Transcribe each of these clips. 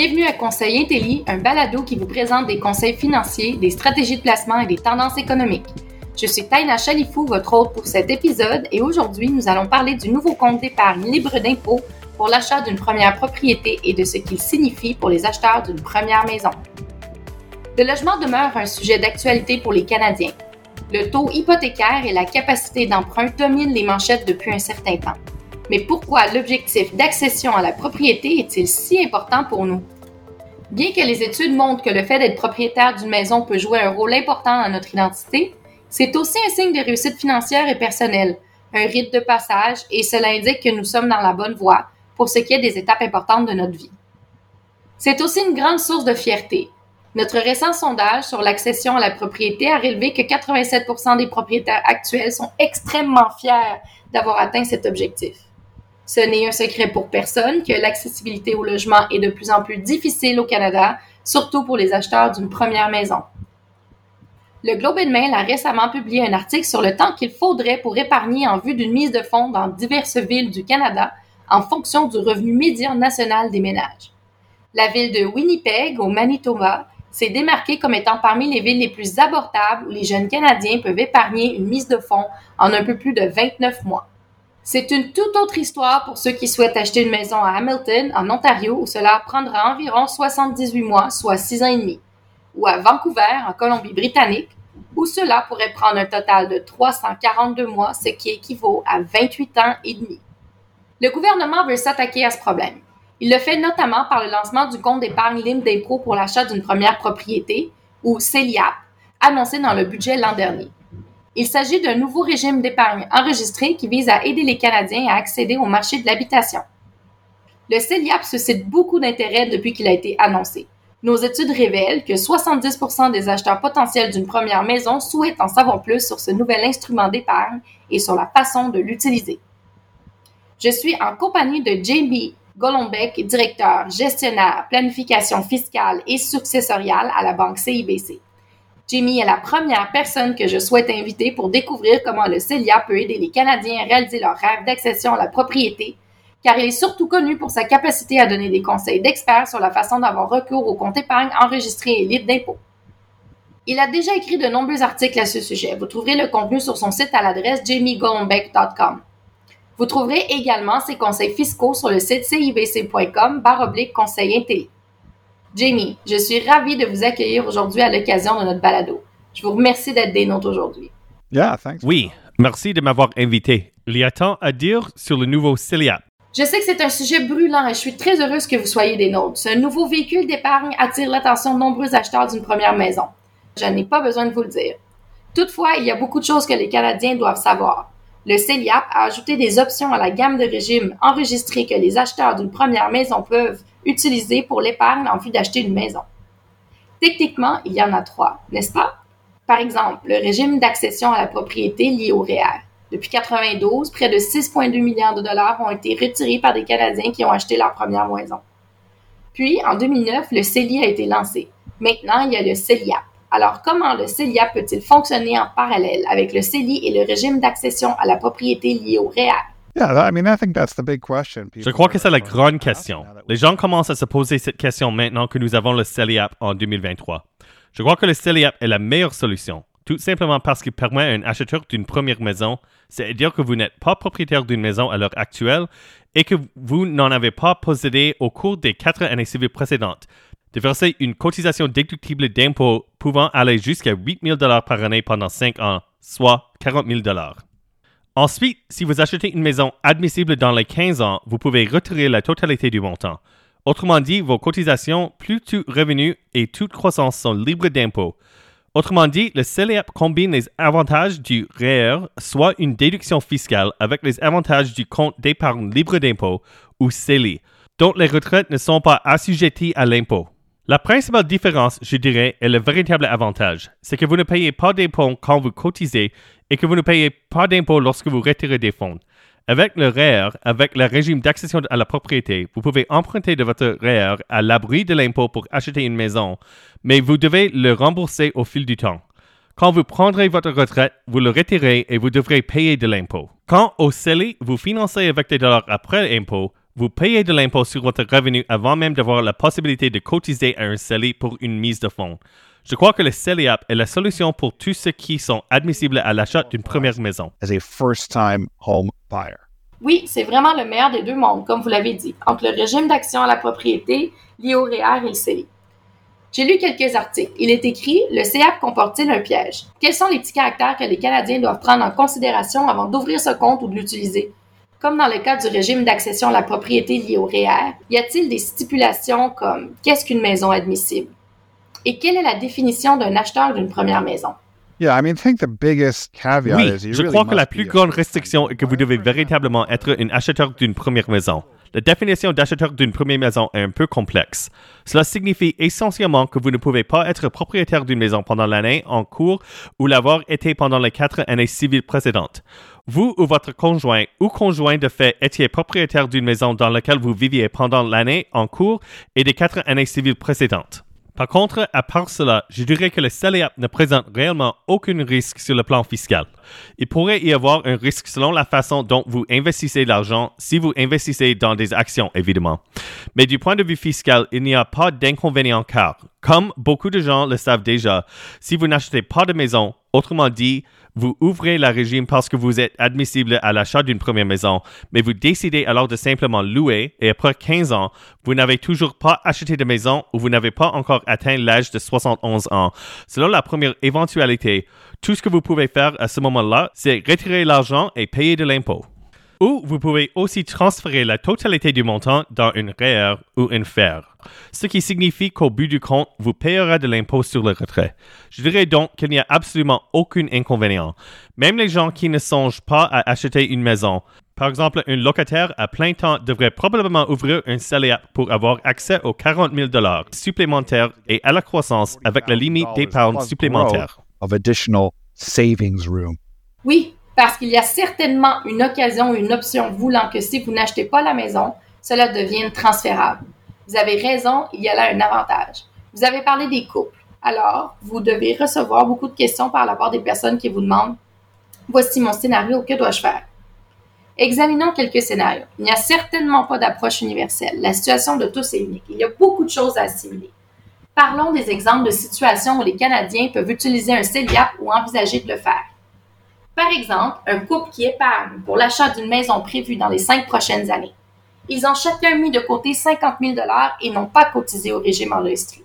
Bienvenue à Conseil Intelli, un balado qui vous présente des conseils financiers, des stratégies de placement et des tendances économiques. Je suis Taina Chalifou, votre hôte pour cet épisode, et aujourd'hui, nous allons parler du nouveau compte d'épargne libre d'impôt pour l'achat d'une première propriété et de ce qu'il signifie pour les acheteurs d'une première maison. Le logement demeure un sujet d'actualité pour les Canadiens. Le taux hypothécaire et la capacité d'emprunt dominent les manchettes depuis un certain temps. Mais pourquoi l'objectif d'accession à la propriété est-il si important pour nous? Bien que les études montrent que le fait d'être propriétaire d'une maison peut jouer un rôle important dans notre identité, c'est aussi un signe de réussite financière et personnelle, un rite de passage, et cela indique que nous sommes dans la bonne voie pour ce qui est des étapes importantes de notre vie. C'est aussi une grande source de fierté. Notre récent sondage sur l'accession à la propriété a révélé que 87 des propriétaires actuels sont extrêmement fiers d'avoir atteint cet objectif. Ce n'est un secret pour personne que l'accessibilité au logement est de plus en plus difficile au Canada, surtout pour les acheteurs d'une première maison. Le Globe and Mail a récemment publié un article sur le temps qu'il faudrait pour épargner en vue d'une mise de fonds dans diverses villes du Canada en fonction du revenu médian national des ménages. La ville de Winnipeg, au Manitoba, s'est démarquée comme étant parmi les villes les plus abordables où les jeunes Canadiens peuvent épargner une mise de fonds en un peu plus de 29 mois. C'est une toute autre histoire pour ceux qui souhaitent acheter une maison à Hamilton, en Ontario, où cela prendra environ 78 mois, soit 6 ans et demi, ou à Vancouver, en Colombie-Britannique, où cela pourrait prendre un total de 342 mois, ce qui équivaut à 28 ans et demi. Le gouvernement veut s'attaquer à ce problème. Il le fait notamment par le lancement du compte d'épargne libre d'impôt pour l'achat d'une première propriété, ou CELIAP, annoncé dans le budget l'an dernier. Il s'agit d'un nouveau régime d'épargne enregistré qui vise à aider les Canadiens à accéder au marché de l'habitation. Le CELIAP suscite beaucoup d'intérêt depuis qu'il a été annoncé. Nos études révèlent que 70% des acheteurs potentiels d'une première maison souhaitent en savoir plus sur ce nouvel instrument d'épargne et sur la façon de l'utiliser. Je suis en compagnie de Jamie Golombek, directeur, gestionnaire, planification fiscale et successoriale à la banque CIBC. Jimmy est la première personne que je souhaite inviter pour découvrir comment le CELIA peut aider les Canadiens à réaliser leur rêve d'accession à la propriété, car il est surtout connu pour sa capacité à donner des conseils d'experts sur la façon d'avoir recours au compte épargne enregistré et libre d'impôts. Il a déjà écrit de nombreux articles à ce sujet. Vous trouverez le contenu sur son site à l'adresse jamiegolombek.com. Vous trouverez également ses conseils fiscaux sur le site cibc.com baroblique conseil intelligent. Jamie, je suis ravie de vous accueillir aujourd'hui à l'occasion de notre balado. Je vous remercie d'être des nôtres aujourd'hui. Oui, merci de m'avoir invité. Il y a tant à dire sur le nouveau Celia. Je sais que c'est un sujet brûlant et je suis très heureuse que vous soyez des nôtres. Ce nouveau véhicule d'épargne attire l'attention de nombreux acheteurs d'une première maison. Je n'ai pas besoin de vous le dire. Toutefois, il y a beaucoup de choses que les Canadiens doivent savoir. Le CELIAP a ajouté des options à la gamme de régimes enregistrés que les acheteurs d'une première maison peuvent utiliser pour l'épargne en vue d'acheter une maison. Techniquement, il y en a trois, n'est-ce pas? Par exemple, le régime d'accession à la propriété lié au REER. E Depuis 1992, près de 6,2 milliards de dollars ont été retirés par des Canadiens qui ont acheté leur première maison. Puis, en 2009, le CELI a été lancé. Maintenant, il y a le CELIAP. Alors, comment le CELIAP peut-il fonctionner en parallèle avec le CELI et le régime d'accession à la propriété lié au REER? Je crois que c'est la grande question. Les gens commencent à se poser cette question maintenant que nous avons le CELIAP en 2023. Je crois que le CELIAP est la meilleure solution, tout simplement parce qu'il permet à un acheteur d'une première maison, c'est-à-dire que vous n'êtes pas propriétaire d'une maison à l'heure actuelle et que vous n'en avez pas possédé au cours des quatre années civiles précédentes, de verser une cotisation déductible d'impôt pouvant aller jusqu'à 8 000 par année pendant 5 ans, soit 40 000 Ensuite, si vous achetez une maison admissible dans les 15 ans, vous pouvez retirer la totalité du montant. Autrement dit, vos cotisations, plus tout revenu et toute croissance sont libres d'impôts. Autrement dit, le CELIAP combine les avantages du REER, e soit une déduction fiscale, avec les avantages du compte d'épargne libre d'impôt, ou CELI, dont les retraites ne sont pas assujetties à l'impôt. La principale différence, je dirais, est le véritable avantage. C'est que vous ne payez pas d'impôts quand vous cotisez et que vous ne payez pas d'impôts lorsque vous retirez des fonds. Avec le REER, avec le régime d'accession à la propriété, vous pouvez emprunter de votre REER à l'abri de l'impôt pour acheter une maison, mais vous devez le rembourser au fil du temps. Quand vous prendrez votre retraite, vous le retirez et vous devrez payer de l'impôt. Quand au CELI, vous financez avec des dollars après l'impôt, vous payez de l'impôt sur votre revenu avant même d'avoir la possibilité de cotiser à un CELI pour une mise de fonds. Je crois que le CELIAP est la solution pour tous ceux qui sont admissibles à l'achat d'une première maison. As a first-time home buyer. Oui, c'est vraiment le meilleur des deux mondes, comme vous l'avez dit, entre le régime d'action à la propriété lié au REER et le CELI. J'ai lu quelques articles. Il est écrit Le CEAP comporte-t-il un piège? Quels sont les petits caractères que les Canadiens doivent prendre en considération avant d'ouvrir ce compte ou de l'utiliser? Comme dans le cas du régime d'accession à la propriété lié au REER, y a-t-il des stipulations comme qu'est-ce qu'une maison admissible? Et quelle est la définition d'un acheteur d'une première maison? Yeah, I mean, I think the biggest caveat Oui, je crois que la plus grande restriction est que vous devez véritablement être un acheteur d'une première maison. La définition d'acheteur d'une première maison est un peu complexe. Cela signifie essentiellement que vous ne pouvez pas être propriétaire d'une maison pendant l'année en cours ou l'avoir été pendant les quatre années civiles précédentes. Vous ou votre conjoint ou conjoint de fait étiez propriétaire d'une maison dans laquelle vous viviez pendant l'année en cours et des quatre années civiles précédentes. Par contre, à part cela, je dirais que le CELIAP ne présente réellement aucun risque sur le plan fiscal. Il pourrait y avoir un risque selon la façon dont vous investissez l'argent, si vous investissez dans des actions, évidemment. Mais du point de vue fiscal, il n'y a pas d'inconvénient car, comme beaucoup de gens le savent déjà, si vous n'achetez pas de maison, autrement dit, vous ouvrez le régime parce que vous êtes admissible à l'achat d'une première maison, mais vous décidez alors de simplement louer et après 15 ans, vous n'avez toujours pas acheté de maison ou vous n'avez pas encore atteint l'âge de 71 ans. Selon la première éventualité, tout ce que vous pouvez faire à ce moment-là, c'est retirer l'argent et payer de l'impôt. Ou vous pouvez aussi transférer la totalité du montant dans une REER ou une FER, ce qui signifie qu'au bout du compte, vous payerez de l'impôt sur le retrait. Je dirais donc qu'il n'y a absolument aucun inconvénient. Même les gens qui ne songent pas à acheter une maison, par exemple, un locataire à plein temps devrait probablement ouvrir un CELIAP pour avoir accès aux 40 000 supplémentaires et à la croissance avec la limite d'épargne supplémentaire. of additional savings room. Oui, parce qu'il y a certainement une occasion ou une option voulant que si vous n'achetez pas la maison, cela devienne transférable. Vous avez raison, il y a là un avantage. Vous avez parlé des couples. Alors, vous devez recevoir beaucoup de questions par la part des personnes qui vous demandent Voici mon scénario, que dois-je faire Examinons quelques scénarios. Il n'y a certainement pas d'approche universelle. La situation de tous est unique. Il y a beaucoup de choses à assimiler. Parlons des exemples de situations où les Canadiens peuvent utiliser un CELIAP ou envisager de le faire. Par exemple, un couple qui épargne pour l'achat d'une maison prévue dans les cinq prochaines années. Ils ont chacun mis de côté 50 000 et n'ont pas cotisé au régime enregistré.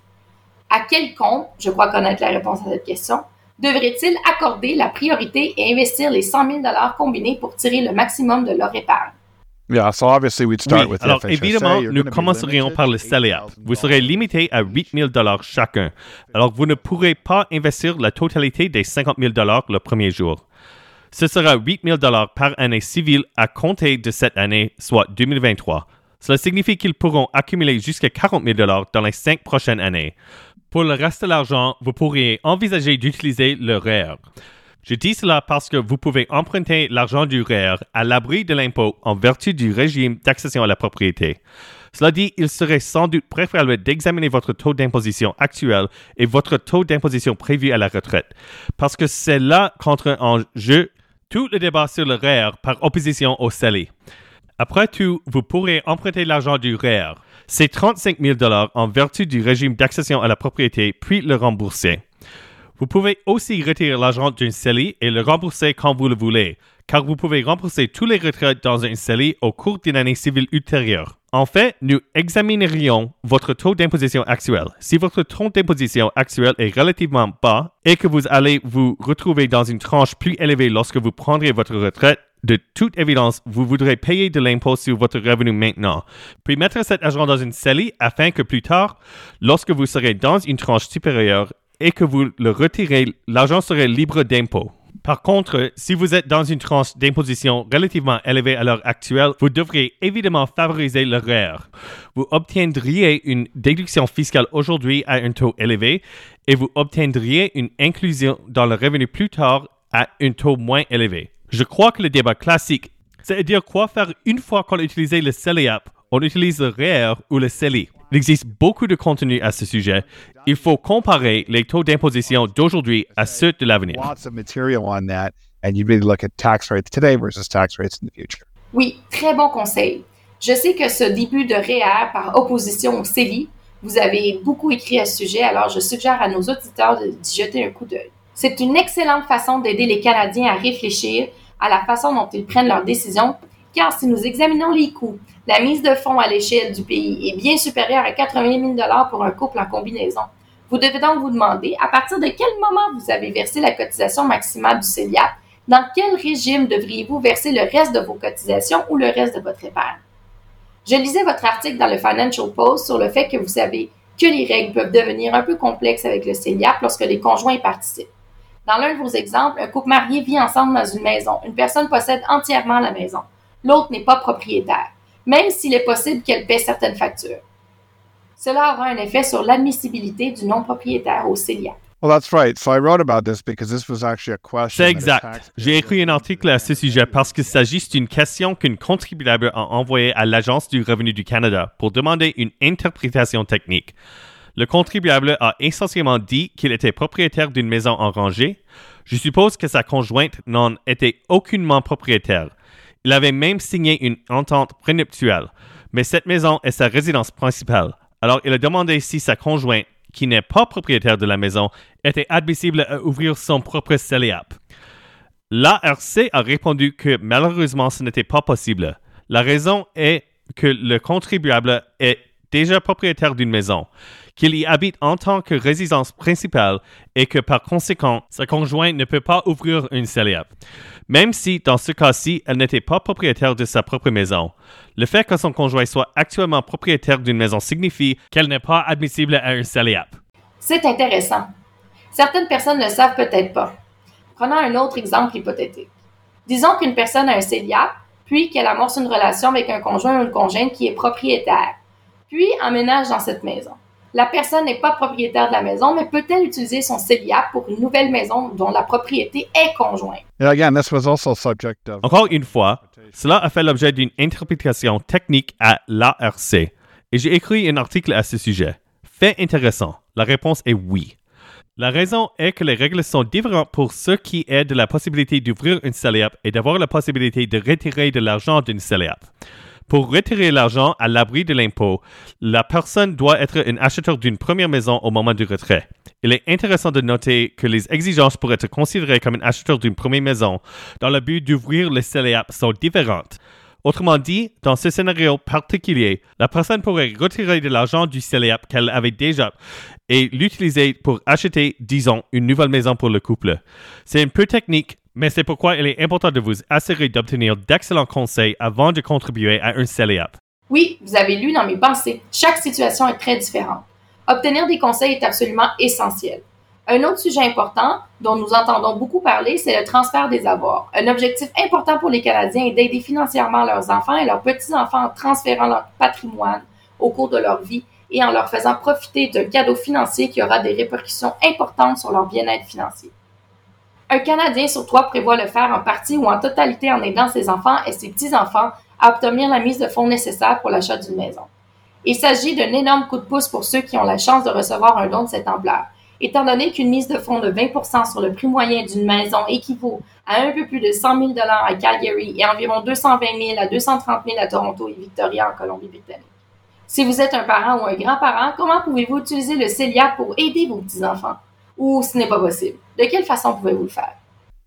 À quel compte, je crois connaître la réponse à cette question, devraient-ils accorder la priorité et investir les 100 000 combinés pour tirer le maximum de leur épargne? Yeah, so obviously we'd start Oui, with alors FHSA. évidemment, nous commencerions par le to CELIAP. Vous $8,000 serez limité à 8 000 chacun. Alors vous ne pourrez pas investir la totalité des 50 000 le premier jour. Ce sera 8 000 par année civile à compter de cette année, soit 2023. Cela signifie qu'ils pourront accumuler jusqu'à 40 000 dans les cinq prochaines années. Pour le reste de l'argent, vous pourriez envisager d'utiliser le REER. Je dis cela parce que vous pouvez emprunter l'argent du REER à l'abri de l'impôt en vertu du régime d'accession à la propriété. Cela dit, il serait sans doute préférable d'examiner votre taux d'imposition actuel et votre taux d'imposition prévu à la retraite, parce que c'est là qu'entre en jeu tout le débat sur le REER par opposition au CELI. Après tout, vous pourrez emprunter l'argent du REER. C'est 35 000 en vertu du régime d'accession à la propriété, puis le rembourser. Vous pouvez aussi retirer l'argent d'un CELI et le rembourser quand vous le voulez, car vous pouvez rembourser tous les retraites dans un CELI au cours d'une année civile ultérieure. En fait, nous examinerions votre taux d'imposition actuel. Si votre taux d'imposition actuel est relativement bas et que vous allez vous retrouver dans une tranche plus élevée lorsque vous prendrez votre retraite, de toute évidence, vous voudrez payer de l'impôt sur votre revenu maintenant, puis mettre cet argent dans une CELI afin que plus tard, lorsque vous serez dans une tranche supérieure et que vous le retirez, l'argent serait libre d'impôt. Par contre, si vous êtes dans une tranche d'imposition relativement élevée à l'heure actuelle, vous devriez évidemment favoriser le REER. Vous obtiendriez une déduction fiscale aujourd'hui à un taux élevé et vous obtiendriez une inclusion dans le revenu plus tard à un taux moins élevé. Je crois que le débat classique, c'est-à-dire quoi faire une fois qu'on a utilisé le CELIAP, on utilise le REER ou le CELI. Il existe beaucoup de contenu à ce sujet. Il faut comparer les taux d'imposition d'aujourd'hui à ceux de l'avenir. Lots of material on that, and you really look at tax rates today versus tax rates in the future. Oui, très bon conseil. Je sais que ce début de REER par opposition au CELI, vous avez beaucoup écrit à ce sujet, alors je suggère à nos auditeurs d'y jeter un coup d'œil. C'est une excellente façon d'aider les Canadiens à réfléchir à la façon dont ils prennent leurs décisions, car si nous examinons les coûts, la mise de fonds à l'échelle du pays est bien supérieure à 80 000 pour un couple en combinaison. Vous devez donc vous demander à partir de quel moment vous avez versé la cotisation maximale du CELIAP, dans quel régime devriez-vous verser le reste de vos cotisations ou le reste de votre épargne? Je lisais votre article dans le Financial Post sur le fait que vous savez que les règles peuvent devenir un peu complexes avec le CELIAP lorsque les conjoints y participent. Dans l'un de vos exemples, un couple marié vit ensemble dans une maison. Une personne possède entièrement la maison. L'autre n'est pas propriétaire, même s'il est possible qu'elle paie certaines factures. Cela aura un effet sur l'admissibilité du non-propriétaire au CELIAP. Well, that's right. So I wrote about this because this was actually a question. C'est exact. J'ai écrit un article à ce sujet parce qu'il s'agit d'une question qu'une contribuable a envoyée à l'Agence du revenu du Canada pour demander une interprétation technique. Le contribuable a essentiellement dit qu'il était propriétaire d'une maison en rangée. Je suppose que sa conjointe n'en était aucunement propriétaire. Il avait même signé une entente prénuptiale, mais cette maison est sa résidence principale. Alors il a demandé si sa conjointe, qui n'est pas propriétaire de la maison, était admissible à ouvrir son propre CELIAP. L'ARC a répondu que malheureusement ce n'était pas possible. La raison est que le contribuable est déjà propriétaire d'une maison, qu'il y habite en tant que résidence principale et que par conséquent, sa conjointe ne peut pas ouvrir une CELIAP. Même si, dans ce cas-ci, elle n'était pas propriétaire de sa propre maison. Le fait que son conjoint soit actuellement propriétaire d'une maison signifie qu'elle n'est pas admissible à un CELIAP. C'est intéressant. Certaines personnes ne le savent peut-être pas. Prenons un autre exemple hypothétique. Disons qu'une personne a un CELIAP, puis qu'elle amorce une relation avec un conjoint ou une conjointe qui est propriétaire, puis emménage dans cette maison. La personne n'est pas propriétaire de la maison, mais peut-elle utiliser son CELIAP pour une nouvelle maison dont la propriété est conjointe? And again, this was also subject of. Encore une fois, cela a fait l'objet d'une interprétation technique à l'ARC, et j'ai écrit un article à ce sujet. Fait intéressant, la réponse est oui. La raison est que les règles sont différentes pour ce qui est de la possibilité d'ouvrir une CELIAP et d'avoir la possibilité de retirer de l'argent d'une CELIAP. Pour retirer l'argent à l'abri de l'impôt, la personne doit être un acheteur d'une première maison au moment du retrait. Il est intéressant de noter que les exigences pour être considéré comme un acheteur d'une première maison dans le but d'ouvrir le CELIAP sont différentes. Autrement dit, dans ce scénario particulier, la personne pourrait retirer de l'argent du CELIAP qu'elle avait déjà et l'utiliser pour acheter, disons, une nouvelle maison pour le couple. C'est un peu technique, mais c'est pourquoi il est important de vous assurer d'obtenir d'excellents conseils avant de contribuer à un CELIAP. Oui, vous avez lu dans mes pensées. Chaque situation est très différente. Obtenir des conseils est absolument essentiel. Un autre sujet important dont nous entendons beaucoup parler, c'est le transfert des avoirs. Un objectif important pour les Canadiens est d'aider financièrement leurs enfants et leurs petits-enfants en transférant leur patrimoine au cours de leur vie et en leur faisant profiter d'un cadeau financier qui aura des répercussions importantes sur leur bien-être financier. Un Canadien sur trois prévoit le faire en partie ou en totalité en aidant ses enfants et ses petits-enfants à obtenir la mise de fonds nécessaire pour l'achat d'une maison. Il s'agit d'un énorme coup de pouce pour ceux qui ont la chance de recevoir un don de cette ampleur, étant donné qu'une mise de fonds de 20% sur le prix moyen d'une maison équivaut à un peu plus de 100 000 à Calgary et environ 220 000 à 230 000 à Toronto et Victoria en Colombie-Britannique. Si vous êtes un parent ou un grand-parent, comment pouvez-vous utiliser le CELIAP pour aider vos petits-enfants? Ou ce n'est pas possible? De quelle façon pouvez-vous le faire?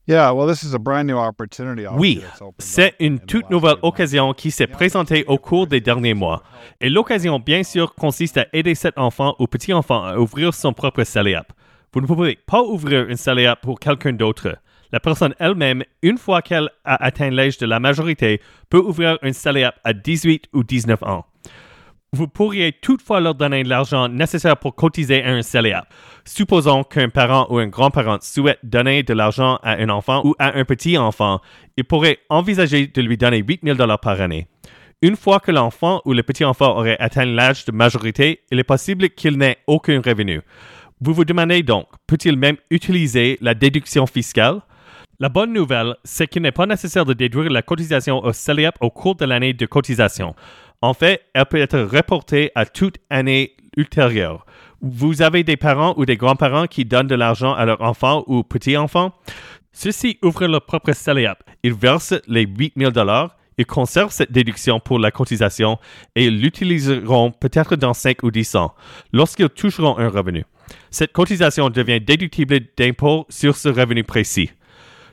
Yeah, well, this is a brand new opportunity. Oui, c'est une toute nouvelle occasion qui s'est présentée au cours des derniers mois. Et l'occasion, bien sûr, consiste à aider cet enfant ou petit enfant à ouvrir son propre CELIAP. Vous ne pouvez pas ouvrir une CELIAP pour quelqu'un d'autre. La personne elle-même, une fois qu'elle a atteint l'âge de la majorité, peut ouvrir une CELIAP à 18 ou 19 ans. Vous pourriez toutefois leur donner l'argent nécessaire pour cotiser à un CELIAP. Supposons qu'un parent ou un grand-parent souhaite donner de l'argent à un enfant ou à un petit-enfant, il pourrait envisager de lui donner 8 000 par année. Une fois que l'enfant ou le petit-enfant aurait atteint l'âge de majorité, il est possible qu'il n'ait aucun revenu. Vous vous demandez donc, peut-il même utiliser la déduction fiscale? La bonne nouvelle, c'est qu'il n'est pas nécessaire de déduire la cotisation au CELIAP au cours de l'année de cotisation. En fait, elle peut être reportée à toute année ultérieure. Vous avez des parents ou des grands-parents qui donnent de l'argent à leurs enfants ou petits-enfants? Ceux-ci ouvrent leur propre CELIAP. Ils versent les 8 000 Ils conservent cette déduction pour la cotisation et l'utiliseront peut-être dans 5 ou 10 ans, lorsqu'ils toucheront un revenu. Cette cotisation devient déductible d'impôt sur ce revenu précis.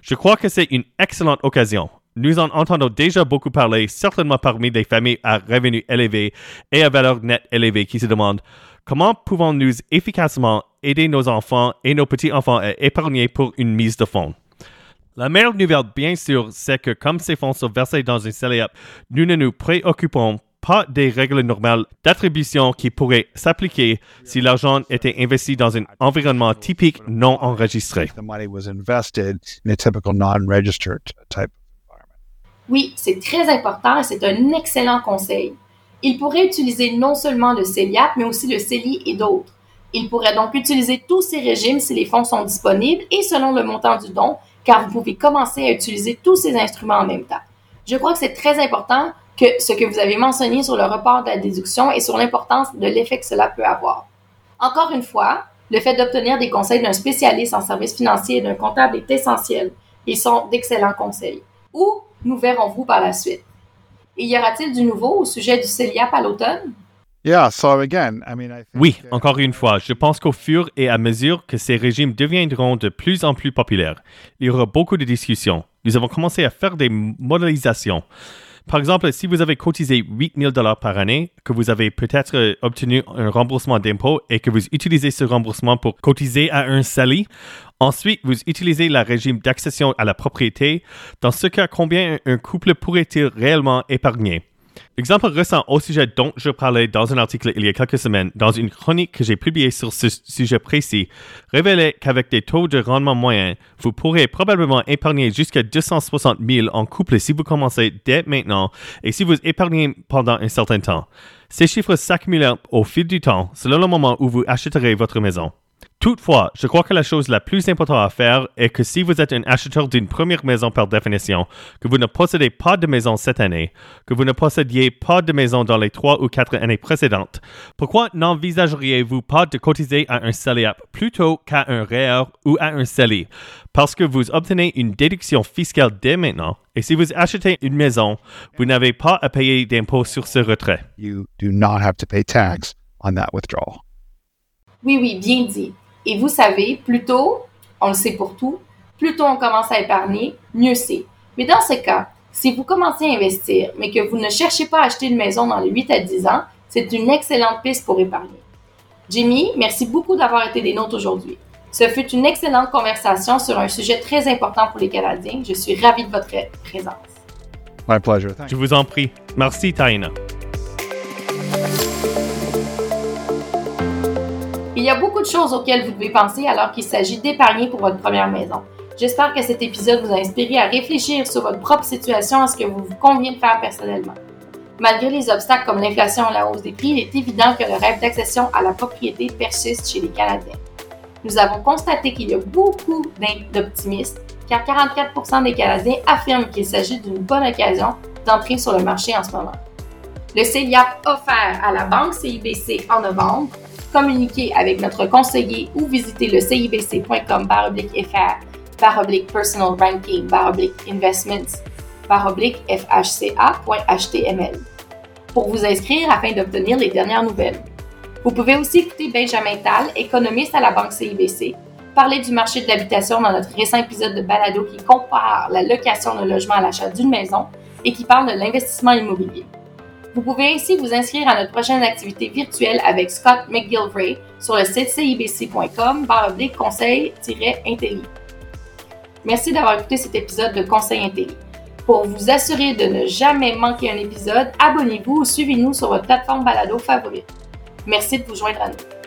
Je crois que c'est une excellente occasion. Nous en entendons déjà beaucoup parler, certainement parmi des familles à revenus élevés et à valeur nette élevée qui se demandent comment pouvons-nous efficacement aider nos enfants et nos petits-enfants à épargner pour une mise de fonds? La meilleure nouvelle, bien sûr, c'est que comme ces fonds sont versés dans une CELIAP, nous ne nous préoccupons pas des règles normales d'attribution qui pourraient s'appliquer si l'argent était investi dans un environnement typique non enregistré. Oui, c'est très important et c'est un excellent conseil. Il pourrait utiliser non seulement le CELIAP, mais aussi le CELI et d'autres. Il pourrait donc utiliser tous ces régimes si les fonds sont disponibles et selon le montant du don, car vous pouvez commencer à utiliser tous ces instruments en même temps. Je crois que c'est très important que ce que vous avez mentionné sur le report de la déduction et sur l'importance de l'effet que cela peut avoir. Encore une fois, le fait d'obtenir des conseils d'un spécialiste en services financiers et d'un comptable est essentiel. Ils sont d'excellents conseils. Où nous verrons-vous par la suite? Et y aura-t-il du nouveau au sujet du CELIAP à l'automne? Oui, encore une fois, je pense qu'au fur et à mesure que ces régimes deviendront de plus en plus populaires, il y aura beaucoup de discussions. Nous avons commencé à faire des modélisations. Par exemple, si vous avez cotisé 8 000 dollars par année, que vous avez peut-être euh, obtenu un remboursement d'impôt et que vous utilisez ce remboursement pour cotiser à un SALI, ensuite vous utilisez le régime d'accession à la propriété, dans ce cas, combien un couple pourrait-il réellement épargner? Exemple récent au sujet dont je parlais dans un article il y a quelques semaines, dans une chronique que j'ai publiée sur ce sujet précis, révélait qu'avec des taux de rendement moyens, vous pourrez probablement épargner jusqu'à 260 000 en couple si vous commencez dès maintenant et si vous épargnez pendant un certain temps. Ces chiffres s'accumulent au fil du temps selon le moment où vous achèterez votre maison. Toutefois, je crois que la chose la plus importante à faire est que si vous êtes un acheteur d'une première maison par définition, que vous ne possédez pas de maison cette année, que vous ne possédiez pas de maison dans les trois ou quatre années précédentes, pourquoi n'envisageriez-vous pas de cotiser à un CELIAP plutôt qu'à un REER ou à un CELI? Parce que vous obtenez une déduction fiscale dès maintenant, et si vous achetez une maison, vous n'avez pas à payer d'impôt sur ce retrait. You do not have to pay tax on that withdrawal. Oui, oui, bien dit. Et vous savez, plus tôt, on le sait pour tout, plus tôt on commence à épargner, mieux c'est. Mais dans ce cas, si vous commencez à investir, mais que vous ne cherchez pas à acheter une maison dans les 8 à 10 ans, c'est une excellente piste pour épargner. Jimmy, merci beaucoup d'avoir été des nôtres aujourd'hui. Ce fut une excellente conversation sur un sujet très important pour les Canadiens. Je suis ravi de votre présence. My pleasure. Je vous en prie. Merci, Taina. Il y a beaucoup de choses auxquelles vous devez penser alors qu'il s'agit d'épargner pour votre première maison. J'espère que cet épisode vous a inspiré à réfléchir sur votre propre situation à ce que vous vous convient de faire personnellement. Malgré les obstacles comme l'inflation et la hausse des prix, il est évident que le rêve d'accession à la propriété persiste chez les Canadiens. Nous avons constaté qu'il y a beaucoup d'optimistes, car 44% des Canadiens affirment qu'il s'agit d'une bonne occasion d'entrer sur le marché en ce moment. Le CELIAP offert à la Banque CIBC en novembre communiquer avec notre conseiller ou visiter le cibc.com fr baroblique personal ranking baroblique investments baroblique fhca.html pour vous inscrire afin d'obtenir les dernières nouvelles. Vous pouvez aussi écouter Benjamin Tal, économiste à la Banque CIBC, parler du marché de l'habitation dans notre récent épisode de Balado qui compare la location de logement à l'achat d'une maison et qui parle de l'investissement immobilier. Vous pouvez ainsi vous inscrire à notre prochaine activité virtuelle avec Scott McGilvray sur le site cibc.com conseil-intelli. Merci d'avoir écouté cet épisode de Conseil Intelli. Pour vous assurer de ne jamais manquer un épisode, abonnez-vous ou suivez-nous sur votre plateforme balado favorite. Merci de vous joindre à nous.